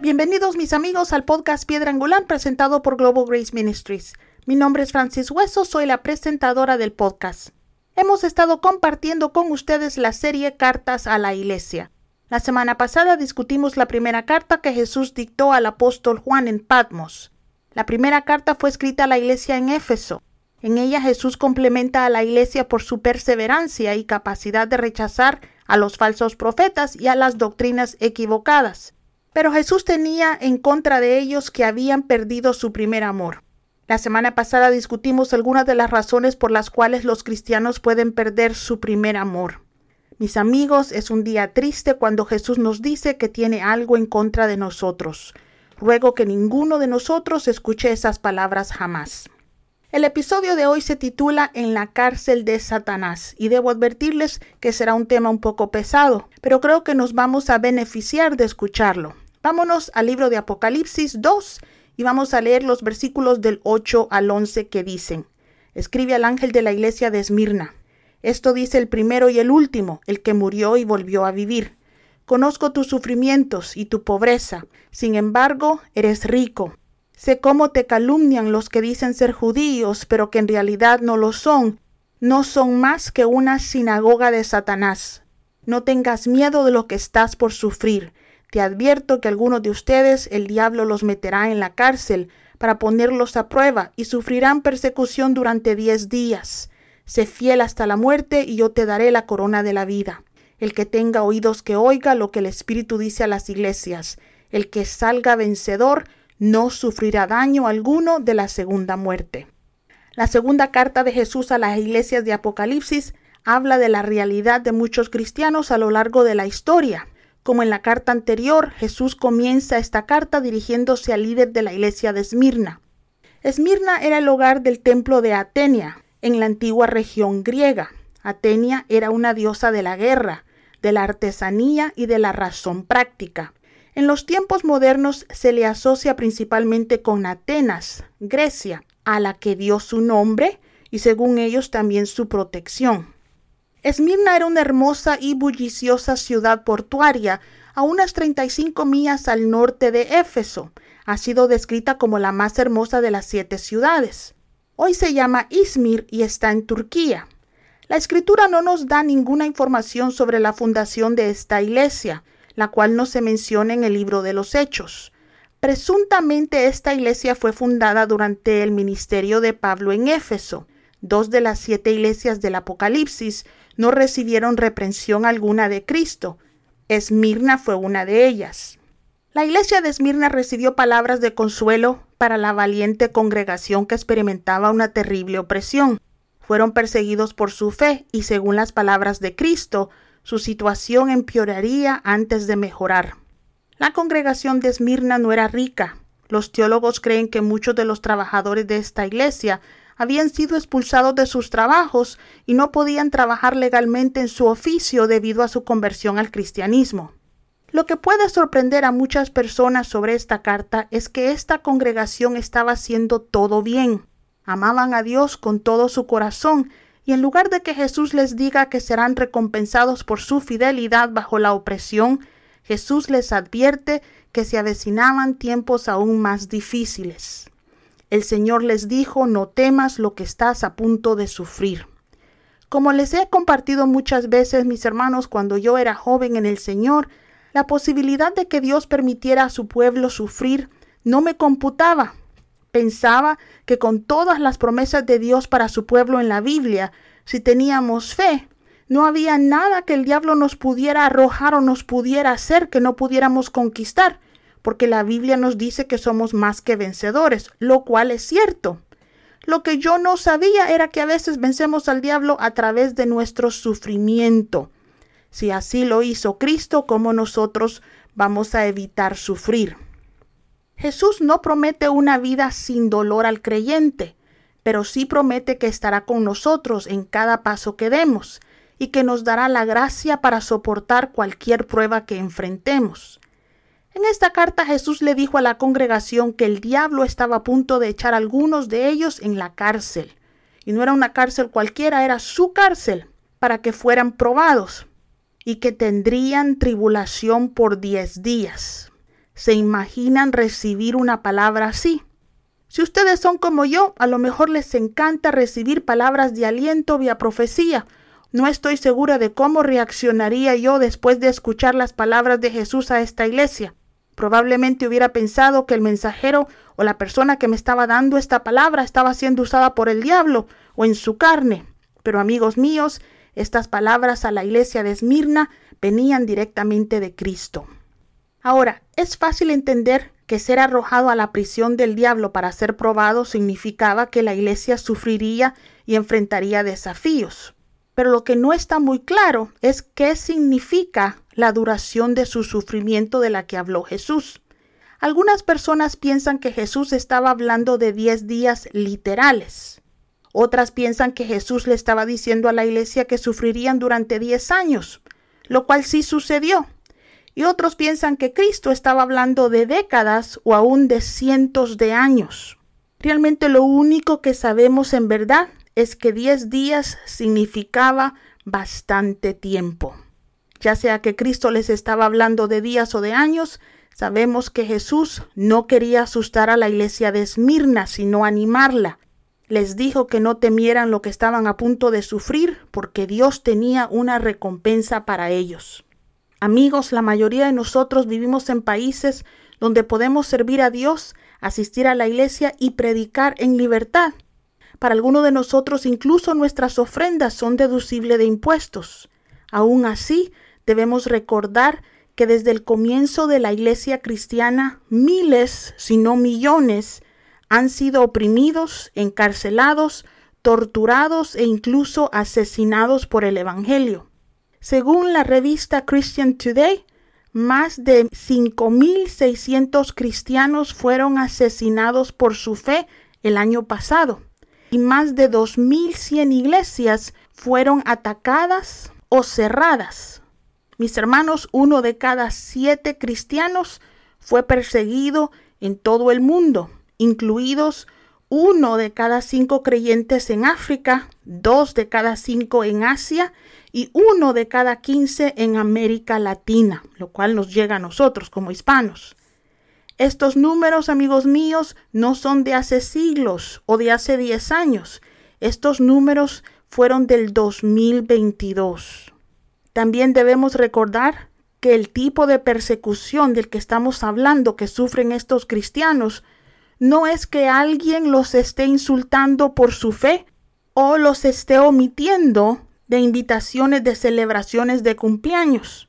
Bienvenidos mis amigos al podcast Piedra Angular presentado por Global Grace Ministries. Mi nombre es Francis Hueso, soy la presentadora del podcast. Hemos estado compartiendo con ustedes la serie Cartas a la Iglesia. La semana pasada discutimos la primera carta que Jesús dictó al apóstol Juan en Patmos. La primera carta fue escrita a la iglesia en Éfeso. En ella Jesús complementa a la iglesia por su perseverancia y capacidad de rechazar a los falsos profetas y a las doctrinas equivocadas. Pero Jesús tenía en contra de ellos que habían perdido su primer amor. La semana pasada discutimos algunas de las razones por las cuales los cristianos pueden perder su primer amor. Mis amigos, es un día triste cuando Jesús nos dice que tiene algo en contra de nosotros. Ruego que ninguno de nosotros escuche esas palabras jamás. El episodio de hoy se titula En la cárcel de Satanás y debo advertirles que será un tema un poco pesado, pero creo que nos vamos a beneficiar de escucharlo. Vámonos al libro de Apocalipsis 2 y vamos a leer los versículos del 8 al 11 que dicen, escribe al ángel de la iglesia de Esmirna. Esto dice el primero y el último, el que murió y volvió a vivir. Conozco tus sufrimientos y tu pobreza, sin embargo, eres rico. Sé cómo te calumnian los que dicen ser judíos, pero que en realidad no lo son. No son más que una sinagoga de Satanás. No tengas miedo de lo que estás por sufrir. Te advierto que algunos de ustedes el diablo los meterá en la cárcel para ponerlos a prueba y sufrirán persecución durante diez días. Sé fiel hasta la muerte y yo te daré la corona de la vida. El que tenga oídos que oiga lo que el Espíritu dice a las iglesias. El que salga vencedor no sufrirá daño alguno de la segunda muerte. La segunda carta de Jesús a las iglesias de Apocalipsis habla de la realidad de muchos cristianos a lo largo de la historia. Como en la carta anterior, Jesús comienza esta carta dirigiéndose al líder de la iglesia de Esmirna. Esmirna era el hogar del templo de Atenia, en la antigua región griega. Atenia era una diosa de la guerra, de la artesanía y de la razón práctica. En los tiempos modernos se le asocia principalmente con Atenas, Grecia, a la que dio su nombre y según ellos también su protección. Esmirna era una hermosa y bulliciosa ciudad portuaria a unas 35 millas al norte de Éfeso. Ha sido descrita como la más hermosa de las siete ciudades. Hoy se llama Izmir y está en Turquía. La escritura no nos da ninguna información sobre la fundación de esta iglesia, la cual no se menciona en el libro de los Hechos. Presuntamente esta iglesia fue fundada durante el ministerio de Pablo en Éfeso. Dos de las siete iglesias del Apocalipsis no recibieron reprensión alguna de Cristo. Esmirna fue una de ellas. La iglesia de Esmirna recibió palabras de consuelo para la valiente congregación que experimentaba una terrible opresión. Fueron perseguidos por su fe y según las palabras de Cristo, su situación empeoraría antes de mejorar. La congregación de Esmirna no era rica. Los teólogos creen que muchos de los trabajadores de esta iglesia habían sido expulsados de sus trabajos y no podían trabajar legalmente en su oficio debido a su conversión al cristianismo. Lo que puede sorprender a muchas personas sobre esta carta es que esta congregación estaba haciendo todo bien. Amaban a Dios con todo su corazón y en lugar de que Jesús les diga que serán recompensados por su fidelidad bajo la opresión, Jesús les advierte que se avecinaban tiempos aún más difíciles. El Señor les dijo, no temas lo que estás a punto de sufrir. Como les he compartido muchas veces, mis hermanos, cuando yo era joven en el Señor, la posibilidad de que Dios permitiera a su pueblo sufrir no me computaba. Pensaba que con todas las promesas de Dios para su pueblo en la Biblia, si teníamos fe, no había nada que el diablo nos pudiera arrojar o nos pudiera hacer que no pudiéramos conquistar porque la Biblia nos dice que somos más que vencedores, lo cual es cierto. Lo que yo no sabía era que a veces vencemos al diablo a través de nuestro sufrimiento. Si así lo hizo Cristo, ¿cómo nosotros vamos a evitar sufrir? Jesús no promete una vida sin dolor al creyente, pero sí promete que estará con nosotros en cada paso que demos y que nos dará la gracia para soportar cualquier prueba que enfrentemos. En esta carta Jesús le dijo a la congregación que el diablo estaba a punto de echar a algunos de ellos en la cárcel. Y no era una cárcel cualquiera, era su cárcel, para que fueran probados y que tendrían tribulación por diez días. ¿Se imaginan recibir una palabra así? Si ustedes son como yo, a lo mejor les encanta recibir palabras de aliento vía profecía. No estoy segura de cómo reaccionaría yo después de escuchar las palabras de Jesús a esta iglesia. Probablemente hubiera pensado que el mensajero o la persona que me estaba dando esta palabra estaba siendo usada por el diablo o en su carne. Pero amigos míos, estas palabras a la iglesia de Esmirna venían directamente de Cristo. Ahora, es fácil entender que ser arrojado a la prisión del diablo para ser probado significaba que la iglesia sufriría y enfrentaría desafíos. Pero lo que no está muy claro es qué significa la duración de su sufrimiento de la que habló Jesús. Algunas personas piensan que Jesús estaba hablando de diez días literales. Otras piensan que Jesús le estaba diciendo a la iglesia que sufrirían durante diez años, lo cual sí sucedió. Y otros piensan que Cristo estaba hablando de décadas o aún de cientos de años. Realmente lo único que sabemos en verdad es que diez días significaba bastante tiempo ya sea que Cristo les estaba hablando de días o de años, sabemos que Jesús no quería asustar a la iglesia de Esmirna, sino animarla. Les dijo que no temieran lo que estaban a punto de sufrir, porque Dios tenía una recompensa para ellos. Amigos, la mayoría de nosotros vivimos en países donde podemos servir a Dios, asistir a la iglesia y predicar en libertad. Para algunos de nosotros incluso nuestras ofrendas son deducibles de impuestos. Aún así, debemos recordar que desde el comienzo de la iglesia cristiana miles, si no millones, han sido oprimidos, encarcelados, torturados e incluso asesinados por el Evangelio. Según la revista Christian Today, más de 5.600 cristianos fueron asesinados por su fe el año pasado y más de 2.100 iglesias fueron atacadas o cerradas. Mis hermanos, uno de cada siete cristianos fue perseguido en todo el mundo, incluidos uno de cada cinco creyentes en África, dos de cada cinco en Asia y uno de cada quince en América Latina, lo cual nos llega a nosotros como hispanos. Estos números, amigos míos, no son de hace siglos o de hace diez años. Estos números fueron del 2022. También debemos recordar que el tipo de persecución del que estamos hablando que sufren estos cristianos no es que alguien los esté insultando por su fe o los esté omitiendo de invitaciones de celebraciones de cumpleaños.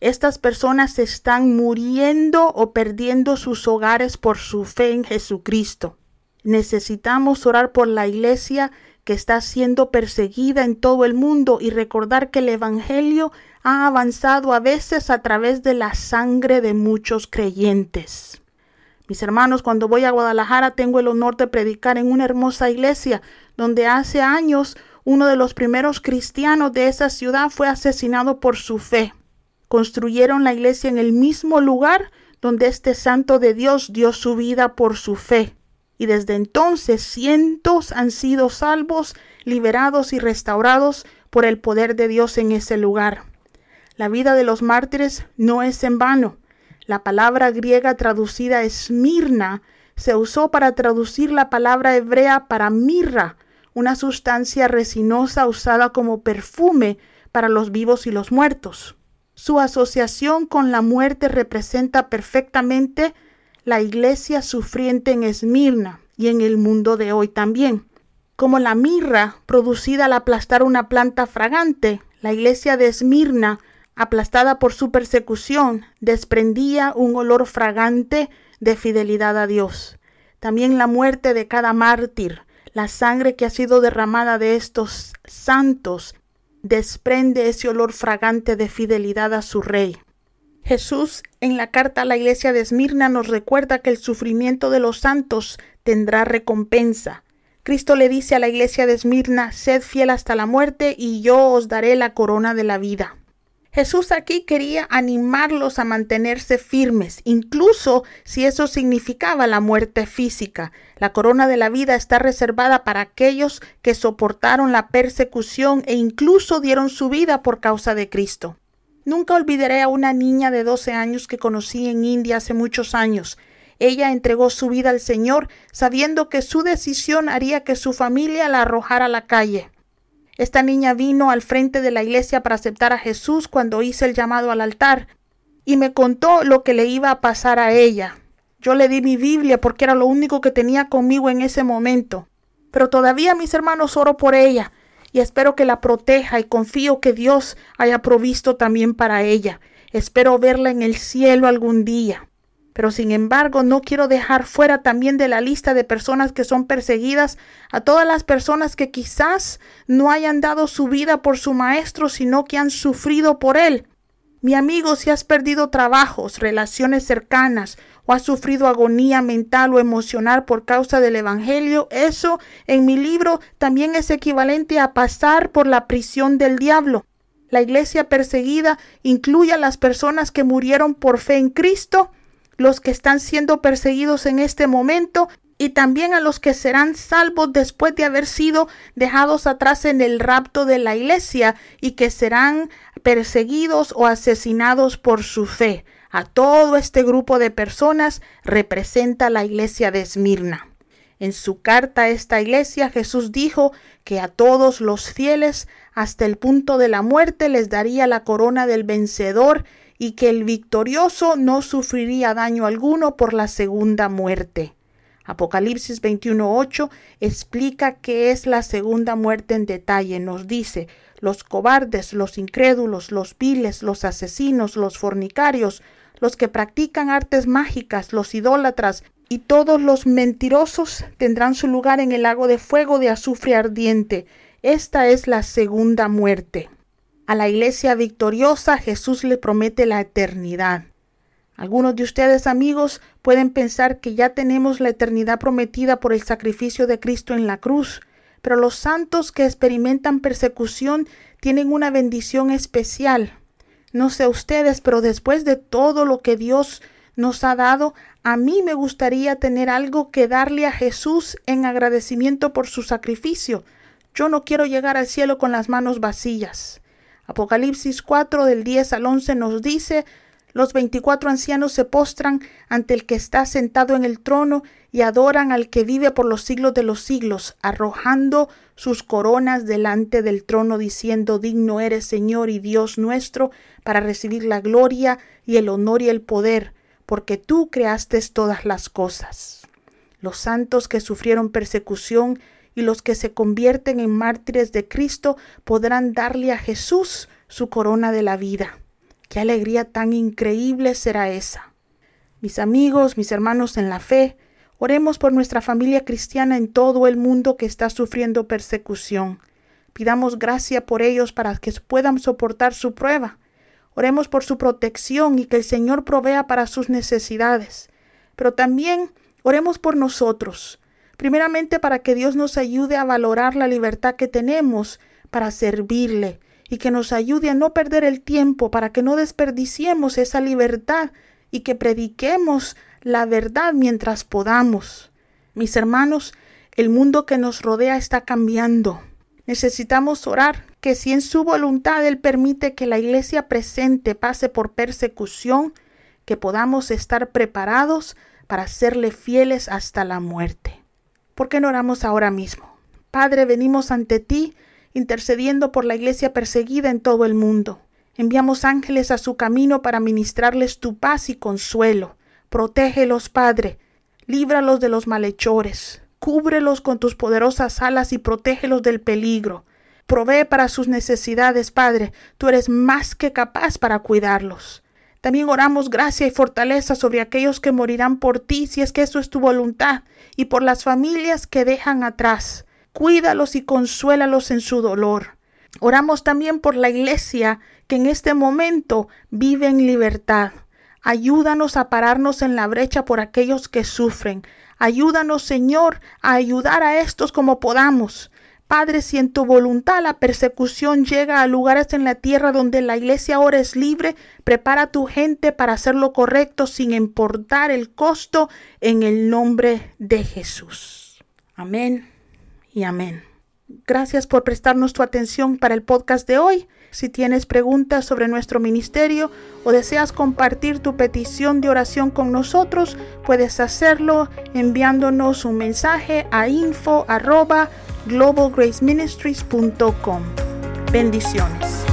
Estas personas están muriendo o perdiendo sus hogares por su fe en Jesucristo. Necesitamos orar por la iglesia que está siendo perseguida en todo el mundo y recordar que el Evangelio ha avanzado a veces a través de la sangre de muchos creyentes. Mis hermanos, cuando voy a Guadalajara tengo el honor de predicar en una hermosa iglesia donde hace años uno de los primeros cristianos de esa ciudad fue asesinado por su fe. Construyeron la iglesia en el mismo lugar donde este santo de Dios dio su vida por su fe y desde entonces cientos han sido salvos, liberados y restaurados por el poder de Dios en ese lugar. La vida de los mártires no es en vano. La palabra griega traducida esmirna se usó para traducir la palabra hebrea para mirra, una sustancia resinosa usada como perfume para los vivos y los muertos. Su asociación con la muerte representa perfectamente la iglesia sufriente en Esmirna y en el mundo de hoy también. Como la mirra producida al aplastar una planta fragante, la iglesia de Esmirna, aplastada por su persecución, desprendía un olor fragante de fidelidad a Dios. También la muerte de cada mártir, la sangre que ha sido derramada de estos santos, desprende ese olor fragante de fidelidad a su Rey. Jesús en la carta a la iglesia de Esmirna nos recuerda que el sufrimiento de los santos tendrá recompensa. Cristo le dice a la iglesia de Esmirna, sed fiel hasta la muerte y yo os daré la corona de la vida. Jesús aquí quería animarlos a mantenerse firmes, incluso si eso significaba la muerte física. La corona de la vida está reservada para aquellos que soportaron la persecución e incluso dieron su vida por causa de Cristo. Nunca olvidaré a una niña de 12 años que conocí en India hace muchos años. Ella entregó su vida al Señor sabiendo que su decisión haría que su familia la arrojara a la calle. Esta niña vino al frente de la iglesia para aceptar a Jesús cuando hice el llamado al altar y me contó lo que le iba a pasar a ella. Yo le di mi Biblia porque era lo único que tenía conmigo en ese momento. Pero todavía mis hermanos oro por ella y espero que la proteja y confío que Dios haya provisto también para ella. Espero verla en el cielo algún día. Pero sin embargo, no quiero dejar fuera también de la lista de personas que son perseguidas a todas las personas que quizás no hayan dado su vida por su maestro, sino que han sufrido por él. Mi amigo, si has perdido trabajos, relaciones cercanas, o has sufrido agonía mental o emocional por causa del Evangelio, eso en mi libro también es equivalente a pasar por la prisión del diablo. La iglesia perseguida incluye a las personas que murieron por fe en Cristo los que están siendo perseguidos en este momento y también a los que serán salvos después de haber sido dejados atrás en el rapto de la iglesia y que serán perseguidos o asesinados por su fe. A todo este grupo de personas representa la iglesia de Esmirna. En su carta a esta iglesia Jesús dijo que a todos los fieles hasta el punto de la muerte les daría la corona del vencedor y que el victorioso no sufriría daño alguno por la segunda muerte. Apocalipsis 21.8 explica qué es la segunda muerte en detalle. Nos dice, los cobardes, los incrédulos, los viles, los asesinos, los fornicarios, los que practican artes mágicas, los idólatras y todos los mentirosos tendrán su lugar en el lago de fuego de azufre ardiente. Esta es la segunda muerte. A la iglesia victoriosa Jesús le promete la eternidad. Algunos de ustedes amigos pueden pensar que ya tenemos la eternidad prometida por el sacrificio de Cristo en la cruz, pero los santos que experimentan persecución tienen una bendición especial. No sé ustedes, pero después de todo lo que Dios nos ha dado, a mí me gustaría tener algo que darle a Jesús en agradecimiento por su sacrificio. Yo no quiero llegar al cielo con las manos vacías. Apocalipsis 4 del 10 al 11 nos dice, los veinticuatro ancianos se postran ante el que está sentado en el trono y adoran al que vive por los siglos de los siglos, arrojando sus coronas delante del trono, diciendo, digno eres Señor y Dios nuestro, para recibir la gloria y el honor y el poder, porque tú creaste todas las cosas. Los santos que sufrieron persecución y los que se convierten en mártires de Cristo podrán darle a Jesús su corona de la vida. Qué alegría tan increíble será esa. Mis amigos, mis hermanos en la fe, oremos por nuestra familia cristiana en todo el mundo que está sufriendo persecución. Pidamos gracia por ellos para que puedan soportar su prueba. Oremos por su protección y que el Señor provea para sus necesidades. Pero también oremos por nosotros, primeramente para que Dios nos ayude a valorar la libertad que tenemos para servirle y que nos ayude a no perder el tiempo, para que no desperdiciemos esa libertad y que prediquemos la verdad mientras podamos. Mis hermanos, el mundo que nos rodea está cambiando. Necesitamos orar que si en su voluntad Él permite que la iglesia presente pase por persecución, que podamos estar preparados para serle fieles hasta la muerte. ¿Por qué no oramos ahora mismo? Padre, venimos ante ti intercediendo por la iglesia perseguida en todo el mundo. Enviamos ángeles a su camino para ministrarles tu paz y consuelo. Protégelos, Padre. Líbralos de los malhechores. Cúbrelos con tus poderosas alas y protégelos del peligro. Provee para sus necesidades, Padre. Tú eres más que capaz para cuidarlos. También oramos gracia y fortaleza sobre aquellos que morirán por ti, si es que eso es tu voluntad, y por las familias que dejan atrás. Cuídalos y consuélalos en su dolor. Oramos también por la iglesia que en este momento vive en libertad. Ayúdanos a pararnos en la brecha por aquellos que sufren. Ayúdanos, Señor, a ayudar a estos como podamos. Padre, si en tu voluntad la persecución llega a lugares en la tierra donde la iglesia ahora es libre, prepara a tu gente para hacer lo correcto sin importar el costo en el nombre de Jesús. Amén y amén. Gracias por prestarnos tu atención para el podcast de hoy. Si tienes preguntas sobre nuestro ministerio o deseas compartir tu petición de oración con nosotros, puedes hacerlo enviándonos un mensaje a info globalgraceministries.com. Bendiciones.